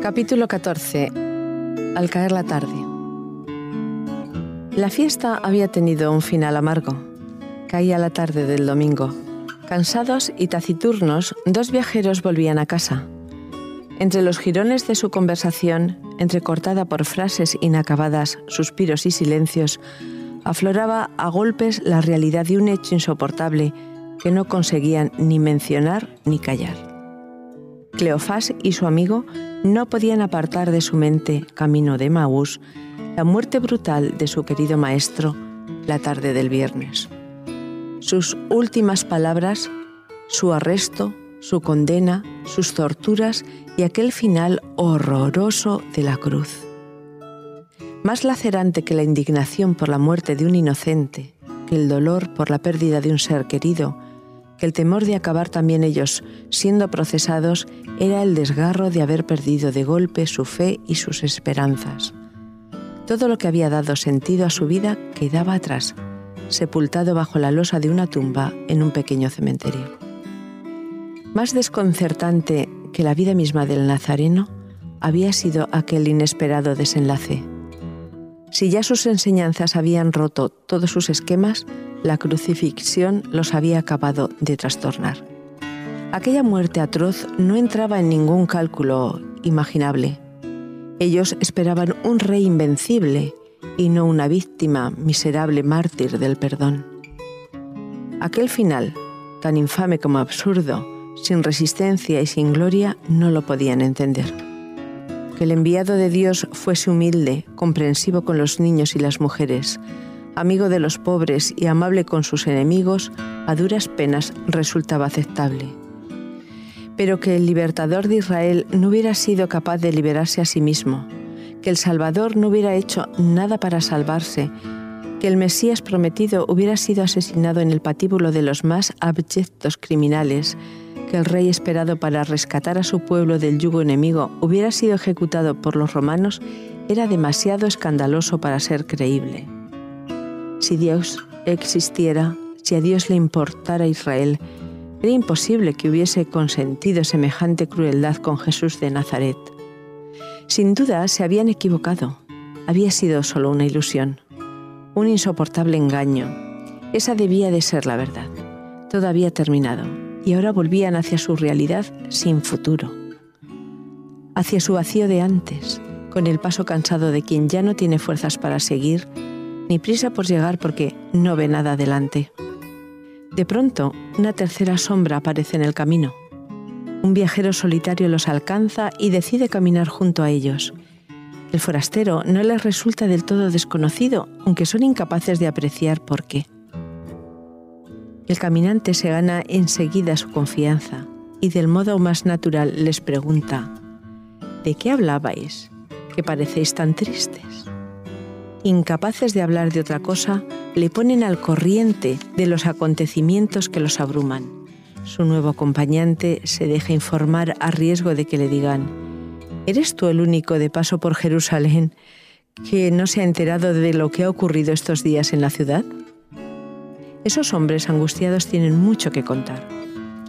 Capítulo 14. Al caer la tarde. La fiesta había tenido un final amargo. Caía la tarde del domingo. Cansados y taciturnos, dos viajeros volvían a casa. Entre los jirones de su conversación, entrecortada por frases inacabadas, suspiros y silencios, afloraba a golpes la realidad de un hecho insoportable que no conseguían ni mencionar ni callar. Cleofás y su amigo no podían apartar de su mente, camino de Maús, la muerte brutal de su querido maestro la tarde del viernes. Sus últimas palabras, su arresto, su condena, sus torturas y aquel final horroroso de la cruz. Más lacerante que la indignación por la muerte de un inocente, que el dolor por la pérdida de un ser querido, el temor de acabar también ellos siendo procesados era el desgarro de haber perdido de golpe su fe y sus esperanzas. Todo lo que había dado sentido a su vida quedaba atrás, sepultado bajo la losa de una tumba en un pequeño cementerio. Más desconcertante que la vida misma del Nazareno había sido aquel inesperado desenlace. Si ya sus enseñanzas habían roto todos sus esquemas, la crucifixión los había acabado de trastornar. Aquella muerte atroz no entraba en ningún cálculo imaginable. Ellos esperaban un rey invencible y no una víctima miserable mártir del perdón. Aquel final, tan infame como absurdo, sin resistencia y sin gloria, no lo podían entender. Que el enviado de Dios fuese humilde, comprensivo con los niños y las mujeres, amigo de los pobres y amable con sus enemigos, a duras penas resultaba aceptable. Pero que el libertador de Israel no hubiera sido capaz de liberarse a sí mismo, que el Salvador no hubiera hecho nada para salvarse, que el Mesías prometido hubiera sido asesinado en el patíbulo de los más abyectos criminales, que el rey esperado para rescatar a su pueblo del yugo enemigo hubiera sido ejecutado por los romanos, era demasiado escandaloso para ser creíble. Si Dios existiera, si a Dios le importara Israel, era imposible que hubiese consentido semejante crueldad con Jesús de Nazaret. Sin duda se habían equivocado. Había sido solo una ilusión, un insoportable engaño. Esa debía de ser la verdad. Todo había terminado y ahora volvían hacia su realidad sin futuro, hacia su vacío de antes, con el paso cansado de quien ya no tiene fuerzas para seguir ni prisa por llegar porque no ve nada adelante. De pronto, una tercera sombra aparece en el camino. Un viajero solitario los alcanza y decide caminar junto a ellos. El forastero no les resulta del todo desconocido, aunque son incapaces de apreciar por qué. El caminante se gana enseguida su confianza y del modo más natural les pregunta, ¿de qué hablabais? ¿Que parecéis tan tristes? Incapaces de hablar de otra cosa, le ponen al corriente de los acontecimientos que los abruman. Su nuevo acompañante se deja informar a riesgo de que le digan, ¿eres tú el único de paso por Jerusalén que no se ha enterado de lo que ha ocurrido estos días en la ciudad? Esos hombres angustiados tienen mucho que contar.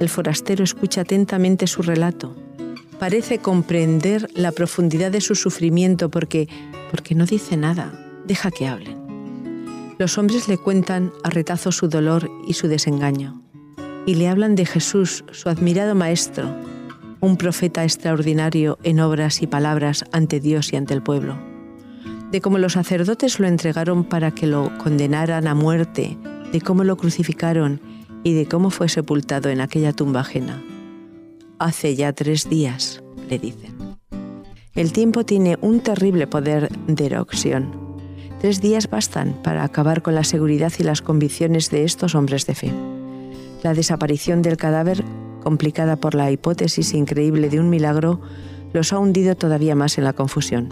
El forastero escucha atentamente su relato. Parece comprender la profundidad de su sufrimiento porque, porque no dice nada deja que hablen. Los hombres le cuentan a retazo su dolor y su desengaño, y le hablan de Jesús, su admirado Maestro, un profeta extraordinario en obras y palabras ante Dios y ante el pueblo, de cómo los sacerdotes lo entregaron para que lo condenaran a muerte, de cómo lo crucificaron y de cómo fue sepultado en aquella tumba ajena. Hace ya tres días, le dicen. El tiempo tiene un terrible poder de erosión Tres días bastan para acabar con la seguridad y las convicciones de estos hombres de fe. La desaparición del cadáver, complicada por la hipótesis increíble de un milagro, los ha hundido todavía más en la confusión.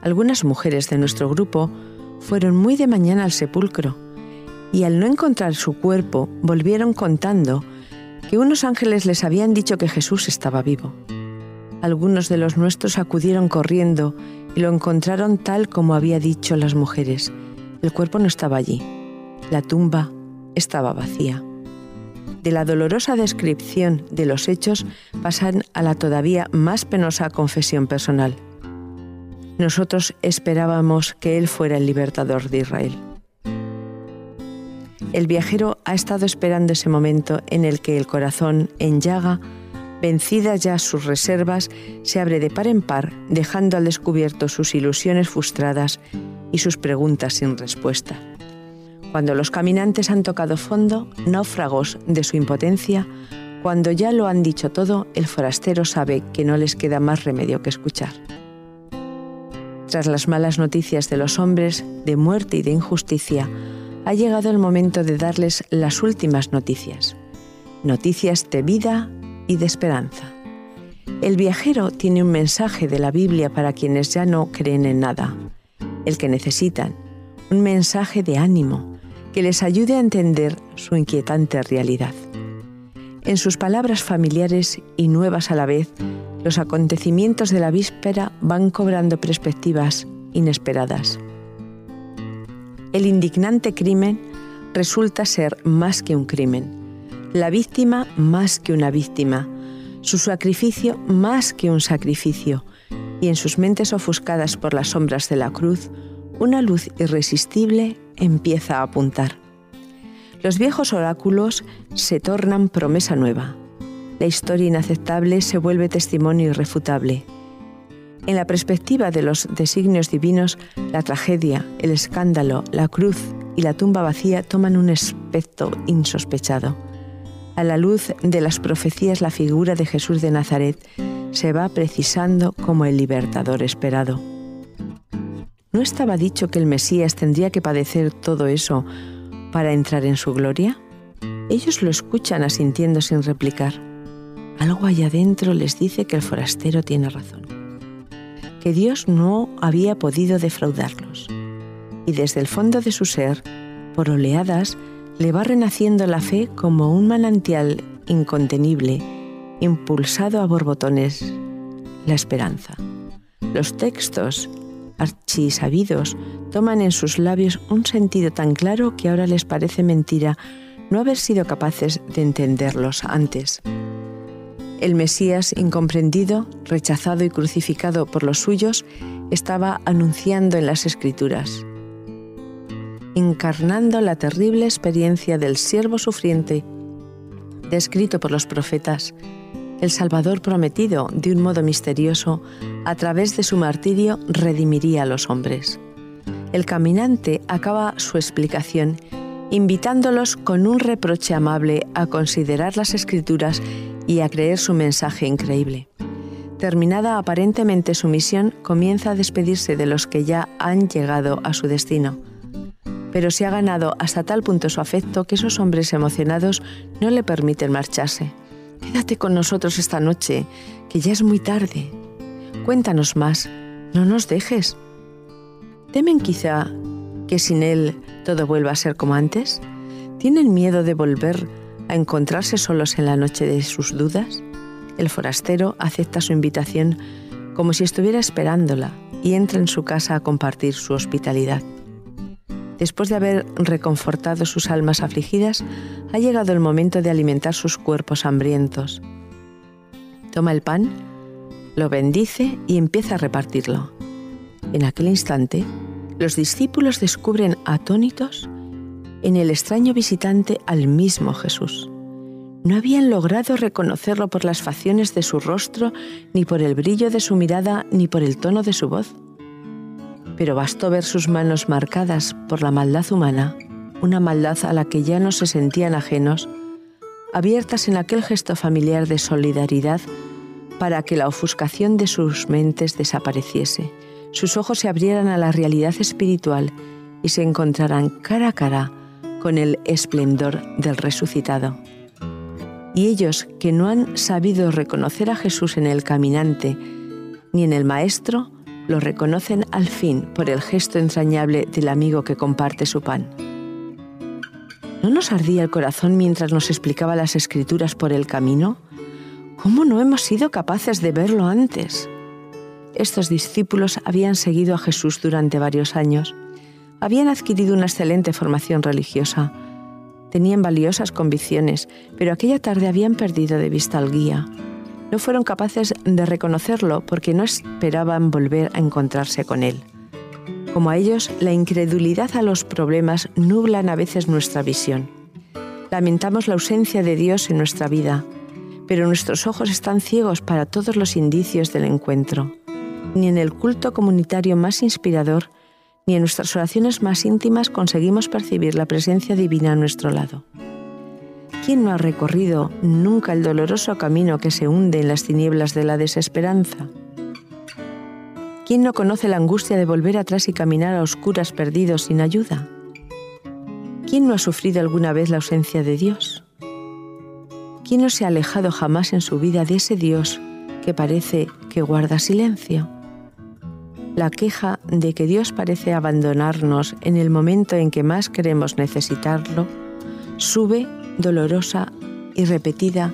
Algunas mujeres de nuestro grupo fueron muy de mañana al sepulcro y al no encontrar su cuerpo volvieron contando que unos ángeles les habían dicho que Jesús estaba vivo. Algunos de los nuestros acudieron corriendo y lo encontraron tal como había dicho las mujeres. El cuerpo no estaba allí. La tumba estaba vacía. De la dolorosa descripción de los hechos pasan a la todavía más penosa confesión personal. Nosotros esperábamos que Él fuera el libertador de Israel. El viajero ha estado esperando ese momento en el que el corazón en llaga, vencidas ya sus reservas, se abre de par en par, dejando al descubierto sus ilusiones frustradas y sus preguntas sin respuesta. Cuando los caminantes han tocado fondo, náufragos de su impotencia, cuando ya lo han dicho todo, el forastero sabe que no les queda más remedio que escuchar. Tras las malas noticias de los hombres, de muerte y de injusticia, ha llegado el momento de darles las últimas noticias. Noticias de vida y de esperanza. El viajero tiene un mensaje de la Biblia para quienes ya no creen en nada, el que necesitan, un mensaje de ánimo que les ayude a entender su inquietante realidad. En sus palabras familiares y nuevas a la vez, los acontecimientos de la víspera van cobrando perspectivas inesperadas. El indignante crimen resulta ser más que un crimen, la víctima más que una víctima, su sacrificio más que un sacrificio, y en sus mentes ofuscadas por las sombras de la cruz, una luz irresistible empieza a apuntar. Los viejos oráculos se tornan promesa nueva. La historia inaceptable se vuelve testimonio irrefutable. En la perspectiva de los designios divinos, la tragedia, el escándalo, la cruz y la tumba vacía toman un aspecto insospechado. A la luz de las profecías, la figura de Jesús de Nazaret se va precisando como el libertador esperado. ¿No estaba dicho que el Mesías tendría que padecer todo eso para entrar en su gloria? Ellos lo escuchan asintiendo sin replicar. Algo allá adentro les dice que el forastero tiene razón, que Dios no había podido defraudarlos. Y desde el fondo de su ser, por oleadas, le va renaciendo la fe como un manantial incontenible, impulsado a borbotones, la esperanza. Los textos archisabidos toman en sus labios un sentido tan claro que ahora les parece mentira no haber sido capaces de entenderlos antes. El Mesías incomprendido, rechazado y crucificado por los suyos, estaba anunciando en las Escrituras, encarnando la terrible experiencia del siervo sufriente, descrito por los profetas, el Salvador prometido de un modo misterioso, a través de su martirio redimiría a los hombres. El caminante acaba su explicación invitándolos con un reproche amable a considerar las escrituras y a creer su mensaje increíble. Terminada aparentemente su misión, comienza a despedirse de los que ya han llegado a su destino. Pero se ha ganado hasta tal punto su afecto que esos hombres emocionados no le permiten marcharse. Quédate con nosotros esta noche, que ya es muy tarde. Cuéntanos más, no nos dejes. ¿Temen quizá que sin él todo vuelva a ser como antes? ¿Tienen miedo de volver a encontrarse solos en la noche de sus dudas? El forastero acepta su invitación como si estuviera esperándola y entra en su casa a compartir su hospitalidad. Después de haber reconfortado sus almas afligidas, ha llegado el momento de alimentar sus cuerpos hambrientos. Toma el pan, lo bendice y empieza a repartirlo. En aquel instante, los discípulos descubren atónitos en el extraño visitante al mismo Jesús. No habían logrado reconocerlo por las facciones de su rostro, ni por el brillo de su mirada, ni por el tono de su voz pero bastó ver sus manos marcadas por la maldad humana, una maldad a la que ya no se sentían ajenos, abiertas en aquel gesto familiar de solidaridad para que la ofuscación de sus mentes desapareciese, sus ojos se abrieran a la realidad espiritual y se encontraran cara a cara con el esplendor del resucitado. Y ellos que no han sabido reconocer a Jesús en el caminante ni en el Maestro, lo reconocen al fin por el gesto entrañable del amigo que comparte su pan. ¿No nos ardía el corazón mientras nos explicaba las escrituras por el camino? ¿Cómo no hemos sido capaces de verlo antes? Estos discípulos habían seguido a Jesús durante varios años, habían adquirido una excelente formación religiosa, Tenían valiosas convicciones, pero aquella tarde habían perdido de vista al guía. No fueron capaces de reconocerlo porque no esperaban volver a encontrarse con él. Como a ellos, la incredulidad a los problemas nublan a veces nuestra visión. Lamentamos la ausencia de Dios en nuestra vida, pero nuestros ojos están ciegos para todos los indicios del encuentro. Ni en el culto comunitario más inspirador, ni en nuestras oraciones más íntimas conseguimos percibir la presencia divina a nuestro lado. ¿Quién no ha recorrido nunca el doloroso camino que se hunde en las tinieblas de la desesperanza? ¿Quién no conoce la angustia de volver atrás y caminar a oscuras perdidos sin ayuda? ¿Quién no ha sufrido alguna vez la ausencia de Dios? ¿Quién no se ha alejado jamás en su vida de ese Dios que parece que guarda silencio? La queja de que Dios parece abandonarnos en el momento en que más queremos necesitarlo sube dolorosa y repetida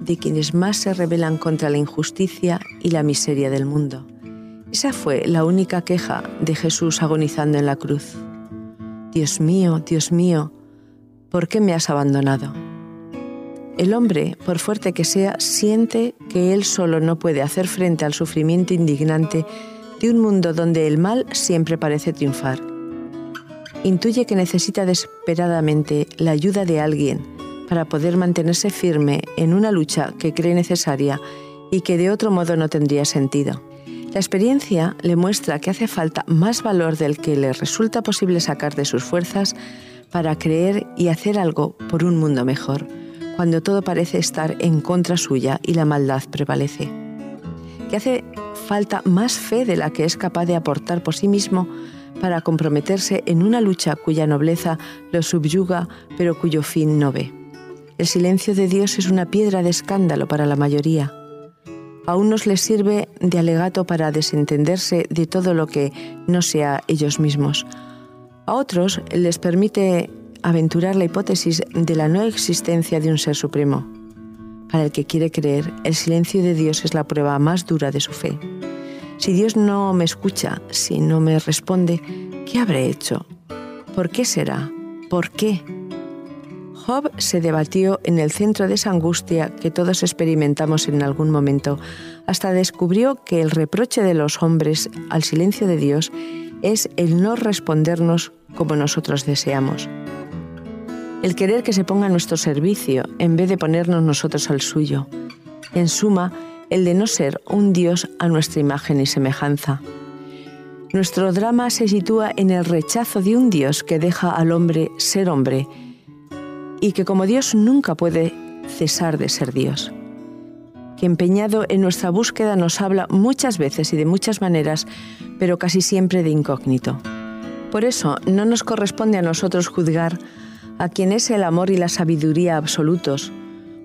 de quienes más se rebelan contra la injusticia y la miseria del mundo. Esa fue la única queja de Jesús agonizando en la cruz. Dios mío, Dios mío, ¿por qué me has abandonado? El hombre, por fuerte que sea, siente que él solo no puede hacer frente al sufrimiento indignante de un mundo donde el mal siempre parece triunfar. Intuye que necesita desesperadamente la ayuda de alguien para poder mantenerse firme en una lucha que cree necesaria y que de otro modo no tendría sentido. La experiencia le muestra que hace falta más valor del que le resulta posible sacar de sus fuerzas para creer y hacer algo por un mundo mejor, cuando todo parece estar en contra suya y la maldad prevalece. Que hace falta más fe de la que es capaz de aportar por sí mismo para comprometerse en una lucha cuya nobleza lo subyuga pero cuyo fin no ve. El silencio de Dios es una piedra de escándalo para la mayoría. A unos les sirve de alegato para desentenderse de todo lo que no sea ellos mismos. A otros les permite aventurar la hipótesis de la no existencia de un ser supremo. Para el que quiere creer, el silencio de Dios es la prueba más dura de su fe. Si Dios no me escucha, si no me responde, ¿qué habré hecho? ¿Por qué será? ¿Por qué? Job se debatió en el centro de esa angustia que todos experimentamos en algún momento, hasta descubrió que el reproche de los hombres al silencio de Dios es el no respondernos como nosotros deseamos el querer que se ponga a nuestro servicio en vez de ponernos nosotros al suyo. En suma, el de no ser un Dios a nuestra imagen y semejanza. Nuestro drama se sitúa en el rechazo de un Dios que deja al hombre ser hombre y que como Dios nunca puede cesar de ser Dios. Que empeñado en nuestra búsqueda nos habla muchas veces y de muchas maneras, pero casi siempre de incógnito. Por eso no nos corresponde a nosotros juzgar a quien es el amor y la sabiduría absolutos,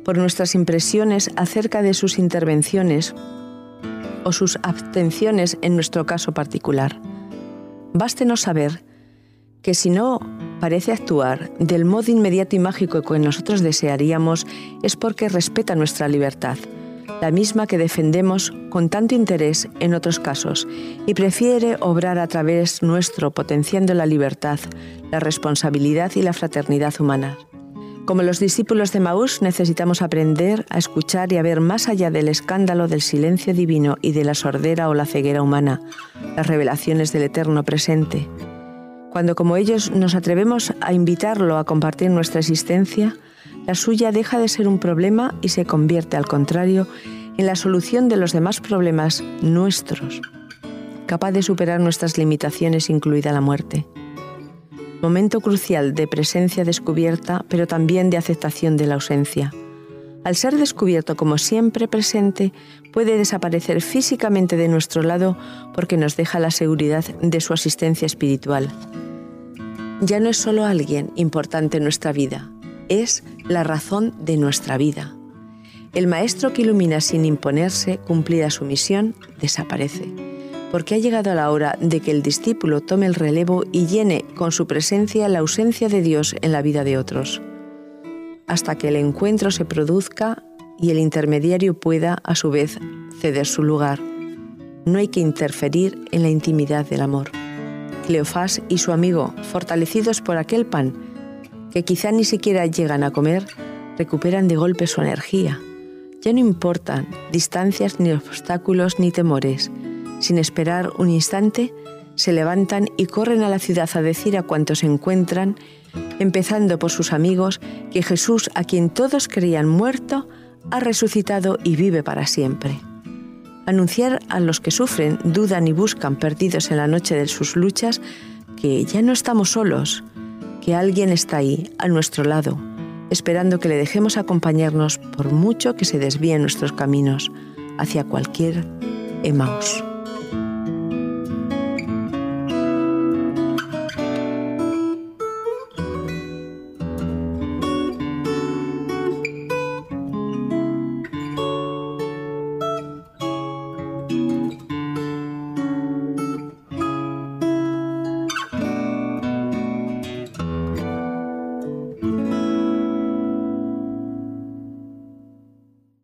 por nuestras impresiones acerca de sus intervenciones o sus abstenciones en nuestro caso particular. Bástenos saber que si no parece actuar del modo inmediato y mágico que nosotros desearíamos, es porque respeta nuestra libertad la misma que defendemos con tanto interés en otros casos, y prefiere obrar a través nuestro potenciando la libertad, la responsabilidad y la fraternidad humana. Como los discípulos de Maús necesitamos aprender a escuchar y a ver más allá del escándalo del silencio divino y de la sordera o la ceguera humana, las revelaciones del eterno presente. Cuando como ellos nos atrevemos a invitarlo a compartir nuestra existencia, la suya deja de ser un problema y se convierte, al contrario, en la solución de los demás problemas nuestros, capaz de superar nuestras limitaciones, incluida la muerte. Momento crucial de presencia descubierta, pero también de aceptación de la ausencia. Al ser descubierto como siempre presente, puede desaparecer físicamente de nuestro lado porque nos deja la seguridad de su asistencia espiritual. Ya no es solo alguien importante en nuestra vida, es la razón de nuestra vida. El maestro que ilumina sin imponerse, cumplida su misión, desaparece, porque ha llegado la hora de que el discípulo tome el relevo y llene con su presencia la ausencia de Dios en la vida de otros, hasta que el encuentro se produzca y el intermediario pueda, a su vez, ceder su lugar. No hay que interferir en la intimidad del amor. Cleofás y su amigo, fortalecidos por aquel pan, que quizá ni siquiera llegan a comer, recuperan de golpe su energía. Ya no importan distancias ni obstáculos ni temores. Sin esperar un instante, se levantan y corren a la ciudad a decir a cuantos encuentran, empezando por sus amigos, que Jesús, a quien todos creían muerto, ha resucitado y vive para siempre. Anunciar a los que sufren, dudan y buscan perdidos en la noche de sus luchas que ya no estamos solos, que alguien está ahí, a nuestro lado, esperando que le dejemos acompañarnos por mucho que se desvíen nuestros caminos hacia cualquier Emmaus.